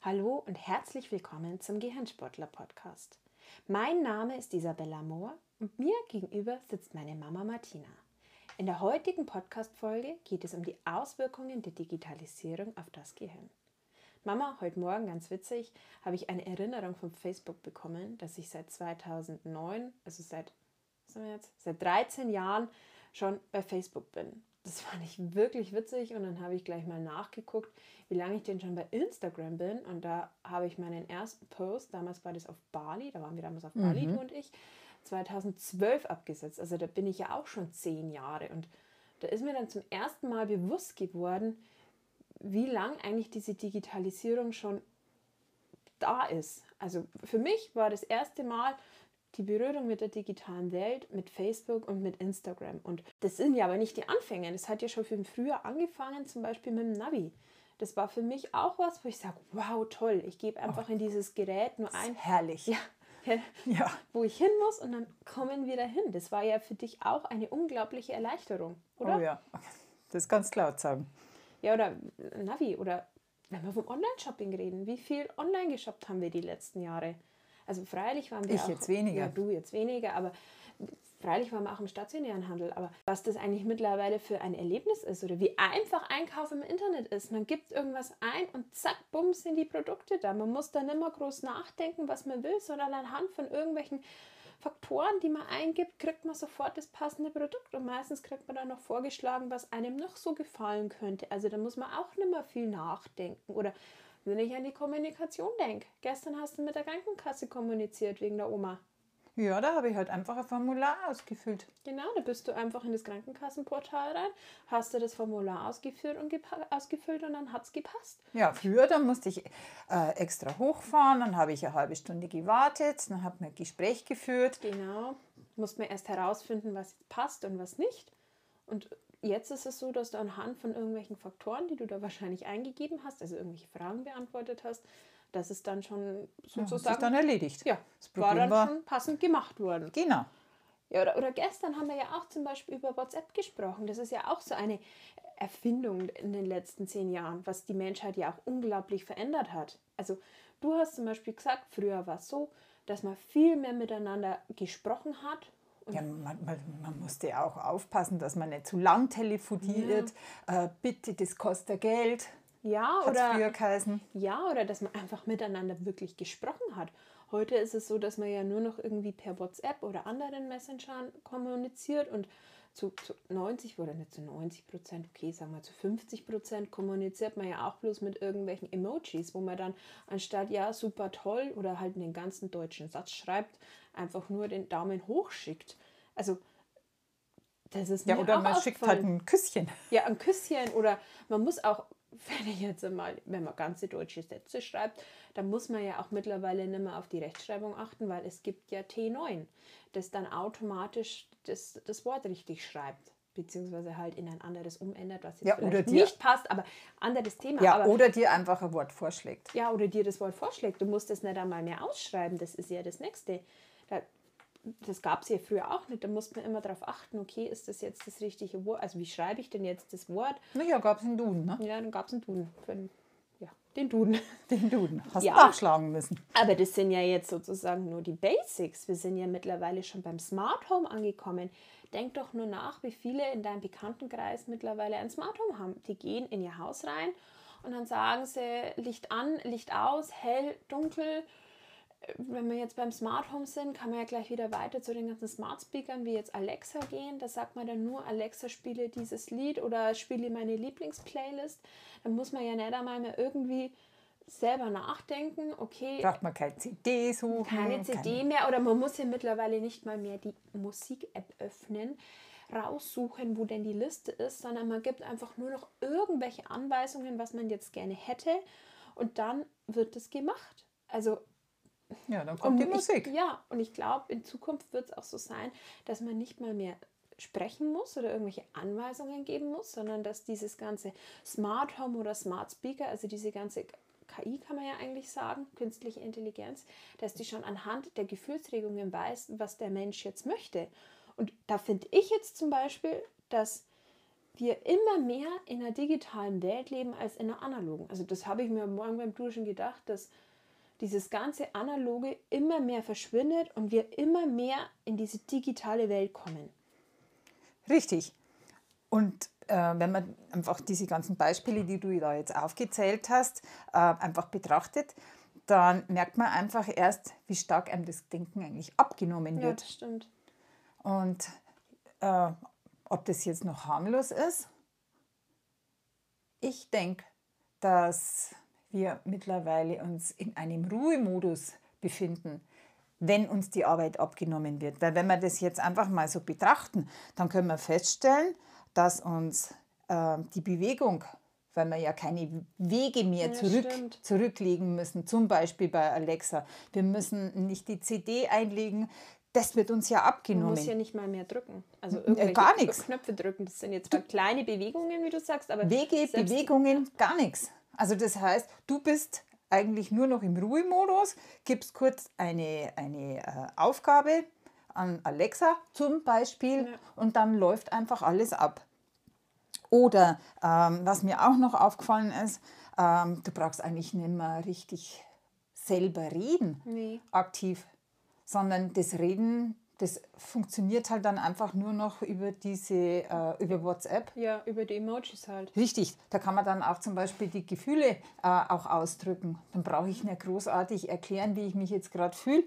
Hallo und herzlich willkommen zum Gehirnsportler Podcast. Mein Name ist Isabella Mohr und mir gegenüber sitzt meine Mama Martina. In der heutigen Podcast-Folge geht es um die Auswirkungen der Digitalisierung auf das Gehirn. Mama, heute Morgen, ganz witzig, habe ich eine Erinnerung von Facebook bekommen, dass ich seit 2009, also seit, was haben wir jetzt, seit 13 Jahren schon bei Facebook bin das fand ich wirklich witzig und dann habe ich gleich mal nachgeguckt, wie lange ich denn schon bei Instagram bin und da habe ich meinen ersten Post, damals war das auf Bali, da waren wir damals auf mhm. Bali, du und ich, 2012 abgesetzt. Also da bin ich ja auch schon zehn Jahre und da ist mir dann zum ersten Mal bewusst geworden, wie lang eigentlich diese Digitalisierung schon da ist. Also für mich war das erste Mal, die Berührung mit der digitalen Welt, mit Facebook und mit Instagram. Und das sind ja aber nicht die Anfänge. Das hat ja schon viel früher angefangen, zum Beispiel mit dem Navi. Das war für mich auch was, wo ich sage, wow, toll, ich gebe einfach oh, in dieses Gerät nur ein. Herrlich. Ja, ja. Wo ich hin muss und dann kommen wir dahin. Das war ja für dich auch eine unglaubliche Erleichterung, oder? Oh ja, das kannst du laut sagen. Ja, oder Navi oder wenn wir vom Online-Shopping reden, wie viel online geshoppt haben wir die letzten Jahre? Also freilich waren wir ich auch, jetzt weniger. Ja, du jetzt weniger, aber freilich waren wir auch im stationären Handel. Aber was das eigentlich mittlerweile für ein Erlebnis ist oder wie einfach Einkauf im Internet ist. Man gibt irgendwas ein und zack, bumm, sind die Produkte da. Man muss da nicht mehr groß nachdenken, was man will, sondern anhand von irgendwelchen Faktoren, die man eingibt, kriegt man sofort das passende Produkt und meistens kriegt man dann noch vorgeschlagen, was einem noch so gefallen könnte. Also da muss man auch nicht mehr viel nachdenken oder wenn ich an die Kommunikation denke. Gestern hast du mit der Krankenkasse kommuniziert wegen der Oma. Ja, da habe ich halt einfach ein Formular ausgefüllt. Genau, da bist du einfach in das Krankenkassenportal rein, hast du das Formular ausgeführt und ausgefüllt und dann hat es gepasst. Ja, früher, da musste ich äh, extra hochfahren, dann habe ich eine halbe Stunde gewartet, dann habe ich ein Gespräch geführt. Genau, musste man erst herausfinden, was jetzt passt und was nicht. Und jetzt ist es so, dass du anhand von irgendwelchen Faktoren, die du da wahrscheinlich eingegeben hast, also irgendwelche Fragen beantwortet hast, dass es dann schon sozusagen. Ja, dann erledigt. Ja, das war dann war, schon passend gemacht worden. Genau. Ja, oder, oder gestern haben wir ja auch zum Beispiel über WhatsApp gesprochen. Das ist ja auch so eine Erfindung in den letzten zehn Jahren, was die Menschheit ja auch unglaublich verändert hat. Also du hast zum Beispiel gesagt, früher war es so, dass man viel mehr miteinander gesprochen hat ja, man, man, man, musste auch aufpassen, dass man nicht zu lang telefoniert. Ja. Äh, bitte, das kostet Geld. Ja, oder, ja, oder dass man einfach miteinander wirklich gesprochen hat. Heute ist es so, dass man ja nur noch irgendwie per WhatsApp oder anderen Messengern kommuniziert und zu, zu 90 oder nicht zu 90 Prozent, okay, sagen wir zu 50 Prozent kommuniziert man ja auch bloß mit irgendwelchen Emojis, wo man dann anstatt ja super toll oder halt einen ganzen deutschen Satz schreibt, einfach nur den Daumen hoch schickt. Also das ist ja oder man schickt halt ein Küsschen. Ja, ein Küsschen oder man muss auch wenn ich jetzt mal, wenn man ganze deutsche Sätze schreibt, dann muss man ja auch mittlerweile nicht mehr auf die Rechtschreibung achten, weil es gibt ja T9, das dann automatisch das, das Wort richtig schreibt beziehungsweise halt in ein anderes umändert, was jetzt ja, vielleicht dir, nicht passt, aber anderes Thema. Ja, aber, oder dir einfach ein Wort vorschlägt. Ja, oder dir das Wort vorschlägt. Du musst es nicht einmal mehr ausschreiben, das ist ja das Nächste. Da, das gab es ja früher auch nicht. Da musste man immer darauf achten, okay, ist das jetzt das richtige Wort? Also wie schreibe ich denn jetzt das Wort? Naja, gab es einen Duden, ne? Ja, dann gab es einen Duden. Für einen, ja, den Duden. Den Duden. Hast ja, du nachschlagen müssen. Aber das sind ja jetzt sozusagen nur die Basics. Wir sind ja mittlerweile schon beim Smart Home angekommen. Denk doch nur nach, wie viele in deinem Bekanntenkreis mittlerweile ein Smart Home haben. Die gehen in ihr Haus rein und dann sagen sie Licht an, Licht aus, hell, dunkel. Wenn wir jetzt beim Smart Home sind, kann man ja gleich wieder weiter zu den ganzen Smart Speakern wie jetzt Alexa gehen. Da sagt man dann nur, Alexa spiele dieses Lied oder spiele meine Lieblingsplaylist. Dann muss man ja nicht einmal mehr irgendwie selber nachdenken, okay. Braucht man keine CD suchen. Keine CD mehr oder man muss ja mittlerweile nicht mal mehr die Musik-App öffnen, raussuchen, wo denn die Liste ist, sondern man gibt einfach nur noch irgendwelche Anweisungen, was man jetzt gerne hätte und dann wird es gemacht. Also ja, dann kommt die Musik. Ich, ja, und ich glaube, in Zukunft wird es auch so sein, dass man nicht mal mehr sprechen muss oder irgendwelche Anweisungen geben muss, sondern dass dieses ganze Smart Home oder Smart Speaker, also diese ganze KI kann man ja eigentlich sagen, künstliche Intelligenz, dass die schon anhand der Gefühlsregungen weiß, was der Mensch jetzt möchte. Und da finde ich jetzt zum Beispiel, dass wir immer mehr in einer digitalen Welt leben als in einer analogen. Also das habe ich mir morgen beim Duschen gedacht, dass dieses ganze analoge immer mehr verschwindet und wir immer mehr in diese digitale Welt kommen. Richtig. Und äh, wenn man einfach diese ganzen Beispiele, die du da jetzt aufgezählt hast, äh, einfach betrachtet, dann merkt man einfach erst, wie stark einem das Denken eigentlich abgenommen wird. Ja, das stimmt. Und äh, ob das jetzt noch harmlos ist, ich denke, dass wir mittlerweile uns in einem Ruhemodus befinden, wenn uns die Arbeit abgenommen wird. Weil wenn wir das jetzt einfach mal so betrachten, dann können wir feststellen, dass uns äh, die Bewegung, weil wir ja keine Wege mehr Ja, zurück, stimmt. zurücklegen müssen, zum Beispiel bei Alexa, wir müssen nicht die CD einlegen, das wird uns ja Man abgenommen. muss ja nicht mal mehr drücken. Also Äh, irgendwelche gar nichts. Knöpfe drücken. Das sind jetzt zwar kleine Bewegungen, wie du sagst, aber Wege, Bewegungen, gar nichts. Also das heißt, du bist eigentlich nur noch im Ruhemodus, gibst kurz eine, eine äh, Aufgabe an Alexa zum Beispiel Ja. und dann läuft einfach alles ab. Oder ähm, was mir auch noch aufgefallen ist, ähm, du brauchst eigentlich nicht mehr richtig selber reden Nee. aktiv, sondern das Reden, das funktioniert halt dann einfach nur noch über diese, äh, über WhatsApp. Ja, über die Emojis halt. Richtig, da kann man dann auch zum Beispiel die Gefühle äh, auch ausdrücken. Dann brauche ich nicht großartig erklären, wie ich mich jetzt gerade fühle.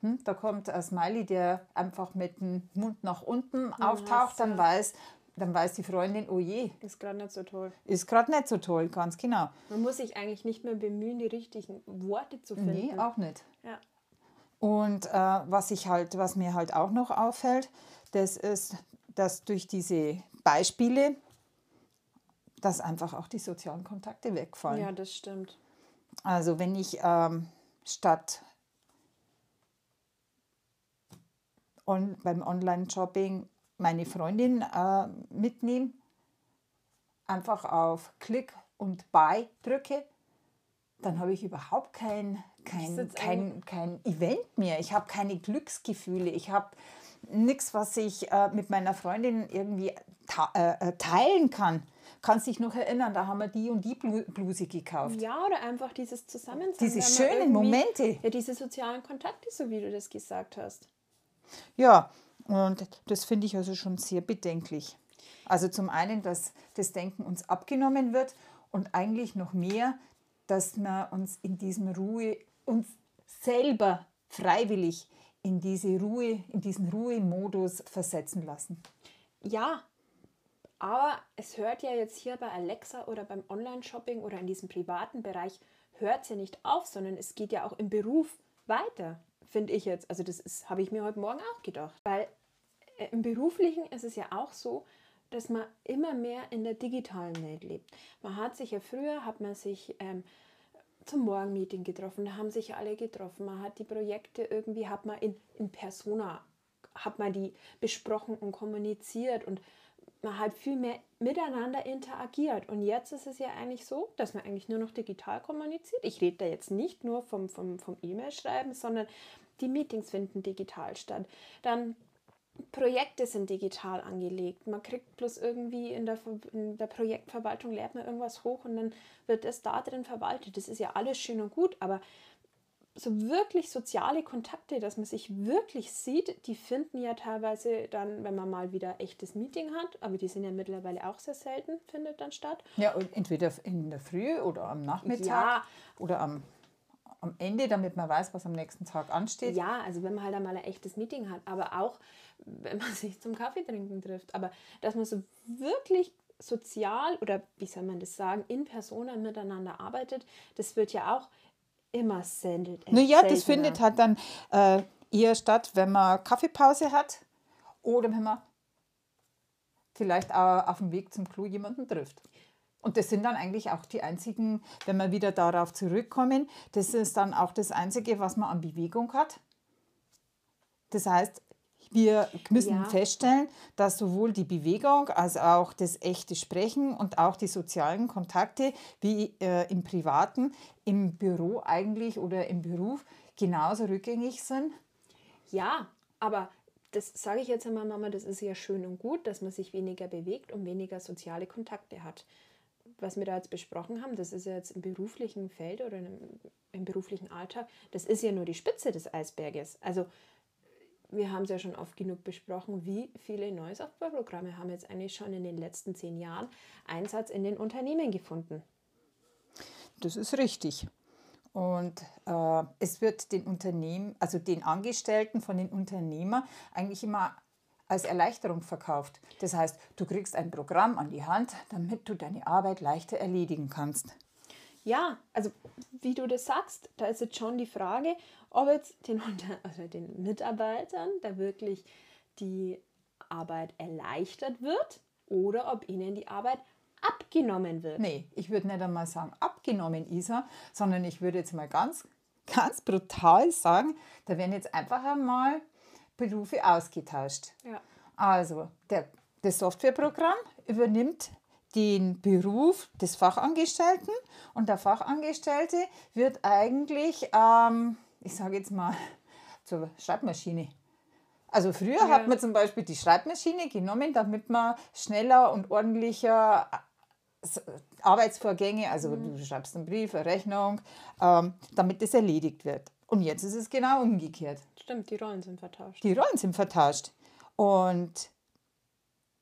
Hm, da kommt ein Smiley, der einfach mit dem Mund nach unten auftaucht, dann ja. weiß, dann weiß die Freundin, oh je, Ist gerade nicht so toll. ist gerade nicht so toll, ganz genau. Man muss sich eigentlich nicht mehr bemühen, die richtigen Worte zu finden. Nee, auch nicht. Ja. Und äh, was, ich halt, was mir halt auch noch auffällt, das ist, dass durch diese Beispiele, dass einfach auch die sozialen Kontakte wegfallen. ja, das stimmt. Also wenn ich ähm, statt on, beim Online-Shopping meine Freundin äh, mitnehme, einfach auf Klick und Buy drücke, dann habe ich überhaupt kein, kein, kein, kein Event mehr. Ich habe keine Glücksgefühle. Ich habe nichts, was ich äh, mit meiner Freundin irgendwie äh, äh, teilen kann. Kannst dich noch erinnern, da haben wir die und die Blu- Bluse gekauft. Ja, oder einfach dieses Zusammensein. Diese schönen Momente. Ja, diese sozialen Kontakte, so wie du das gesagt hast. Ja, und das finde ich also schon sehr bedenklich. Also zum einen, dass das Denken uns abgenommen wird und eigentlich noch mehr, dass wir uns in diesem Ruhe, uns selber freiwillig in diese Ruhe, in diesen Ruhemodus versetzen lassen. Ja, aber es hört ja jetzt hier bei Alexa oder beim Online-Shopping oder in diesem privaten Bereich, hört es ja nicht auf, sondern es geht ja auch im Beruf weiter, finde ich jetzt. Also das habe ich mir heute Morgen auch gedacht. Weil äh, im Beruflichen ist es ja auch so, dass man immer mehr in der digitalen Welt lebt. Man hat sich ja früher, hat man sich ähm, zum Morgenmeeting getroffen, da haben sich alle getroffen. Man hat die Projekte irgendwie, hat man in, in Persona, hat man die besprochen und kommuniziert und man hat viel mehr miteinander interagiert. Und jetzt ist es ja eigentlich so, dass man eigentlich nur noch digital kommuniziert. Ich rede da jetzt nicht nur vom, vom, vom E-Mail-Schreiben, sondern die Meetings finden digital statt. Dann Projekte sind digital angelegt. Man kriegt bloß irgendwie in der, in der Projektverwaltung, lädt man irgendwas hoch und dann wird es da drin verwaltet. Das ist ja alles schön und gut, aber so wirklich soziale Kontakte, dass man sich wirklich sieht, die finden ja teilweise dann, wenn man mal wieder echtes Meeting hat, aber die sind ja mittlerweile auch sehr selten, findet dann statt. Ja, und entweder in der Früh oder am Nachmittag Ja. oder am, am Ende, damit man weiß, was am nächsten Tag ansteht. Ja, also wenn man halt einmal ein echtes Meeting hat, aber auch wenn man sich zum Kaffee trinken trifft. Aber dass man so wirklich sozial oder wie soll man das sagen, in Persona miteinander arbeitet, das wird ja auch immer sendelt. Naja, das findet halt dann äh, eher statt, wenn man Kaffeepause hat oder wenn man vielleicht auch auf dem Weg zum Klo jemanden trifft. Und das sind dann eigentlich auch die einzigen, wenn wir wieder darauf zurückkommen, das ist dann auch das Einzige, was man an Bewegung hat. Das heißt, wir müssen Ja. feststellen, dass sowohl die Bewegung als auch das echte Sprechen und auch die sozialen Kontakte wie äh, im Privaten, im Büro eigentlich oder im Beruf genauso rückgängig sind. Ja, aber das sage ich jetzt einmal, Mama, das ist ja schön und gut, dass man sich weniger bewegt und weniger soziale Kontakte hat. Was wir da jetzt besprochen haben, das ist ja jetzt im beruflichen Feld oder im, im beruflichen Alltag, das ist ja nur die Spitze des Eisberges. Also wir haben es ja schon oft genug besprochen, wie viele neue Softwareprogramme haben jetzt eigentlich schon in den letzten zehn Jahren Einsatz in den Unternehmen gefunden. Das ist richtig. Und äh, es wird den Unternehmen, also den Angestellten von den Unternehmern eigentlich immer als Erleichterung verkauft. Das heißt, du kriegst ein Programm an die Hand, damit du deine Arbeit leichter erledigen kannst. Ja, also wie du das sagst, da ist jetzt schon die Frage, ob jetzt den, also den Mitarbeitern da wirklich die Arbeit erleichtert wird oder ob ihnen die Arbeit abgenommen wird. Nee, ich würde nicht einmal sagen abgenommen, Isa, sondern ich würde jetzt mal ganz, ganz brutal sagen, da werden jetzt einfach einmal Berufe ausgetauscht. Ja. Also, der, das Softwareprogramm übernimmt den Beruf des Fachangestellten und der Fachangestellte wird eigentlich, ähm, ich sage jetzt mal, zur Schreibmaschine. Also früher ja. hat man zum Beispiel die Schreibmaschine genommen, damit man schneller und ordentlicher Arbeitsvorgänge, also mhm. du schreibst einen Brief, eine Rechnung, ähm, damit das erledigt wird. Und jetzt ist es genau umgekehrt. Stimmt, die Rollen sind vertauscht. Die Rollen sind vertauscht. Und,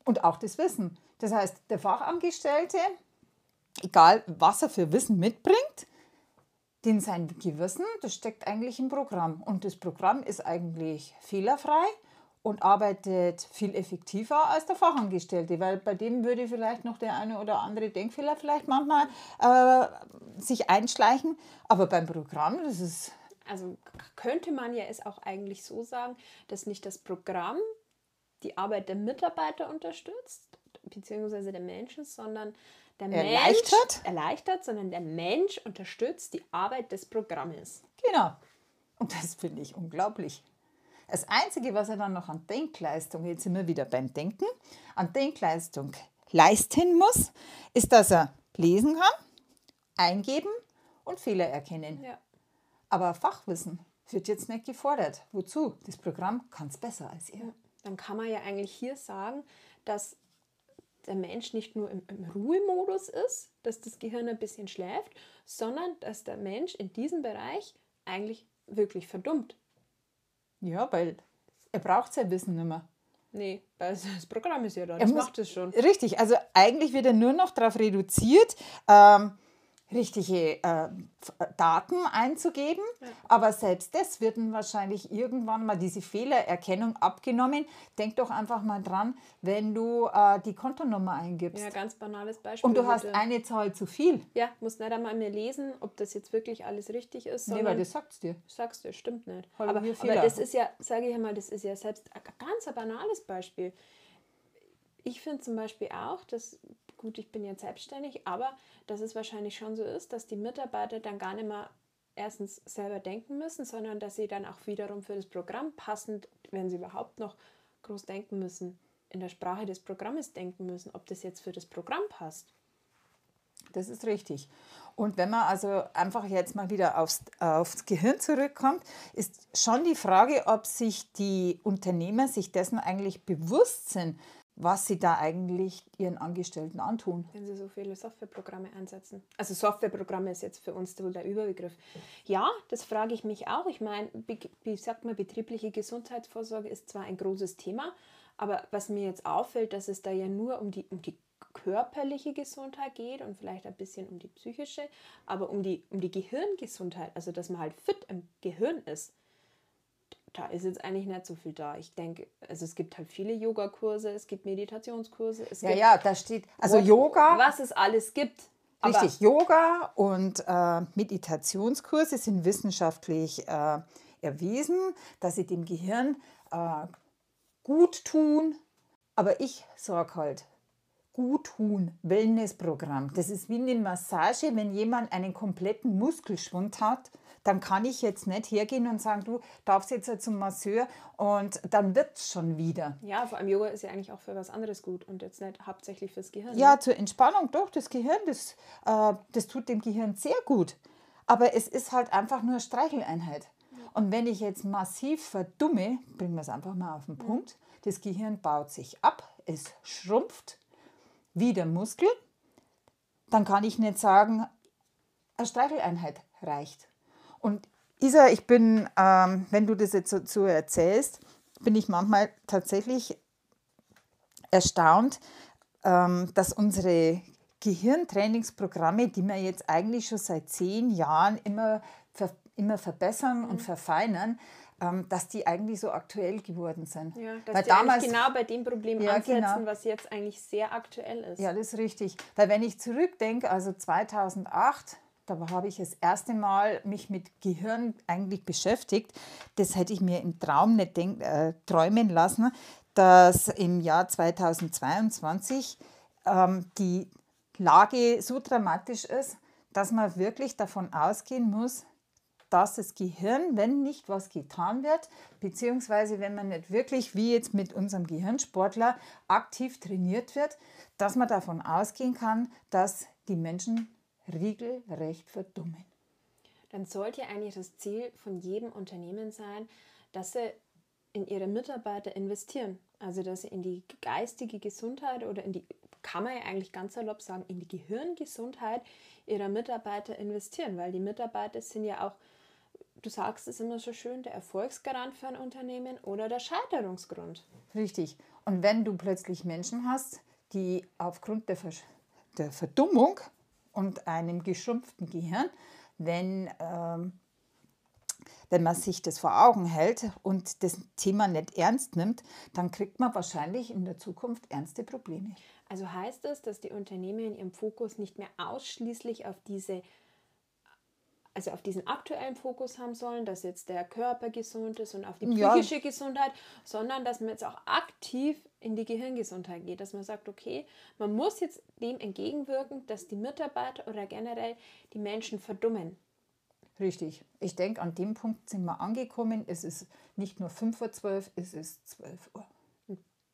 und auch das Wissen. Das heißt, der Fachangestellte, egal was er für Wissen mitbringt, den sein Gewissen, das steckt eigentlich im Programm. Und das Programm ist eigentlich fehlerfrei und arbeitet viel effektiver als der Fachangestellte, weil bei dem würde vielleicht noch der eine oder andere Denkfehler vielleicht manchmal äh, sich einschleichen. Aber beim Programm, das ist. Also könnte man ja es auch eigentlich so sagen, dass nicht das Programm die Arbeit der Mitarbeiter unterstützt, beziehungsweise der Menschen, sondern der erleichtert. Mensch erleichtert, sondern der Mensch unterstützt die Arbeit des Programmes. Genau. Und das finde ich unglaublich. Das Einzige, was er dann noch an Denkleistung, jetzt sind wir wieder beim Denken, an Denkleistung leisten muss, ist, dass er lesen kann, eingeben und Fehler erkennen. Ja. Aber Fachwissen wird jetzt nicht gefordert. Wozu? Das Programm kann es besser als er. Dann kann man ja eigentlich hier sagen, dass der Mensch nicht nur im, im, Ruhemodus ist, dass das Gehirn ein bisschen schläft, sondern dass der Mensch in diesem Bereich eigentlich wirklich verdummt. Ja, weil er braucht sein Wissen nicht mehr. Nee, weil das Programm ist ja da, das macht es schon. Richtig, also eigentlich wird er nur noch darauf reduziert, ähm, richtige äh, Daten einzugeben. Ja. Aber selbst das wird wahrscheinlich irgendwann mal diese Fehlererkennung abgenommen. Denk doch einfach mal dran, wenn du äh, die Kontonummer eingibst. Ja, ganz banales Beispiel. Und du hast eine Zahl zu viel. Ja, musst nicht einmal mehr lesen, ob das jetzt wirklich alles richtig ist. Nee, weil das sagst dir. Sagst du, stimmt nicht. aber, aber das ist ja, sage ich einmal, das ist ja selbst ein ganz banales Beispiel. Ich finde zum Beispiel auch, dass gut, ich bin jetzt selbstständig, aber dass es wahrscheinlich schon so ist, dass die Mitarbeiter dann gar nicht mehr erstens selber denken müssen, sondern dass sie dann auch wiederum für das Programm passend, wenn sie überhaupt noch groß denken müssen, in der Sprache des Programmes denken müssen, ob das jetzt für das Programm passt. Das ist richtig. Und wenn man also einfach jetzt mal wieder aufs, aufs Gehirn zurückkommt, ist schon die Frage, ob sich die Unternehmer sich dessen eigentlich bewusst sind, was sie da eigentlich ihren Angestellten antun. Wenn sie so viele Softwareprogramme einsetzen. Also Softwareprogramme ist jetzt für uns der Überbegriff. Ja, das frage ich mich auch. Ich meine, wie sagt man, betriebliche Gesundheitsvorsorge ist zwar ein großes Thema, aber was mir jetzt auffällt, dass es da ja nur um die, um die körperliche Gesundheit geht und vielleicht ein bisschen um die psychische, aber um die, um die Gehirngesundheit, also dass man halt fit im Gehirn ist da ist jetzt eigentlich nicht so viel da. Ich denke, also es gibt halt viele Yogakurse, es gibt Meditationskurse. Es ja, gibt ja, da steht, also Yoga. Was es alles gibt. Richtig, Yoga und äh, Meditationskurse sind wissenschaftlich äh, erwiesen, dass sie dem Gehirn äh, gut tun. Aber ich sage halt, gut tun, Wellnessprogramm. Das ist wie eine Massage, wenn jemand einen kompletten Muskelschwund hat dann kann ich jetzt nicht hergehen und sagen, du darfst jetzt zum Masseur und dann wird es schon wieder. Ja, vor allem Yoga ist ja eigentlich auch für was anderes gut und jetzt nicht hauptsächlich fürs Gehirn. Ja, ne? zur Entspannung doch, das Gehirn, das, äh, das tut dem Gehirn sehr gut. Aber es ist halt einfach nur Streicheleinheit. Und wenn ich jetzt massiv verdumme, bringen wir es einfach mal auf den Punkt, das Gehirn baut sich ab, es schrumpft wie der Muskel, dann kann ich nicht sagen, eine Streicheleinheit reicht. Und Isa, ich bin, ähm, wenn du das jetzt so, so erzählst, bin ich manchmal tatsächlich erstaunt, ähm, dass unsere Gehirntrainingsprogramme, die wir jetzt eigentlich schon seit zehn Jahren immer, ver immer verbessern mhm. und verfeinern, ähm, dass die eigentlich so aktuell geworden sind. Ja, dass Weil die damals, genau bei dem Problem ja, ansetzen, genau. was jetzt eigentlich sehr aktuell ist. Ja, das ist richtig. Weil wenn ich zurückdenke, also 2008, da habe ich das erste Mal mich mit Gehirn eigentlich beschäftigt. Das hätte ich mir im Traum nicht denk, äh, träumen lassen, dass im Jahr 2022 ähm, die Lage so dramatisch ist, dass man wirklich davon ausgehen muss, dass das Gehirn, wenn nicht was getan wird, beziehungsweise wenn man nicht wirklich, wie jetzt mit unserem Gehirnsportler, aktiv trainiert wird, dass man davon ausgehen kann, dass die Menschen regelrecht verdummen. Dann sollte eigentlich das Ziel von jedem Unternehmen sein, dass sie in ihre Mitarbeiter investieren. Also dass sie in die geistige Gesundheit oder in die kann man ja eigentlich ganz salopp sagen, in die Gehirngesundheit ihrer Mitarbeiter investieren, weil die Mitarbeiter sind ja auch, du sagst es immer so schön, der Erfolgsgarant für ein Unternehmen oder der Scheiterungsgrund. Richtig. Und wenn du plötzlich Menschen hast, die aufgrund der, Versch der Verdummung und einem geschrumpften Gehirn, wenn ähm, wenn man sich das vor Augen hält und das Thema nicht ernst nimmt, dann kriegt man wahrscheinlich in der Zukunft ernste Probleme. Also heißt das, dass die Unternehmen ihren Fokus nicht mehr ausschließlich auf diese also auf diesen aktuellen Fokus haben sollen, dass jetzt der Körper gesund ist und auf die psychische ja. Gesundheit, sondern dass man jetzt auch aktiv in die Gehirngesundheit geht, dass man sagt, okay, man muss jetzt dem entgegenwirken, dass die Mitarbeiter oder generell die Menschen verdummen. Richtig. Ich denke, an dem Punkt sind wir angekommen. Es ist nicht nur 5.12 Uhr, es ist 12 Uhr.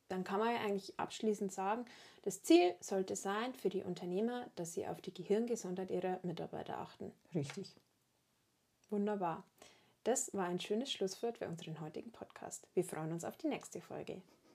dann kann man ja eigentlich abschließend sagen, das Ziel sollte sein für die Unternehmer, dass sie auf die Gehirngesundheit ihrer Mitarbeiter achten. Richtig. Wunderbar. Das war ein schönes Schlusswort für unseren heutigen Podcast. Wir freuen uns auf die nächste Folge.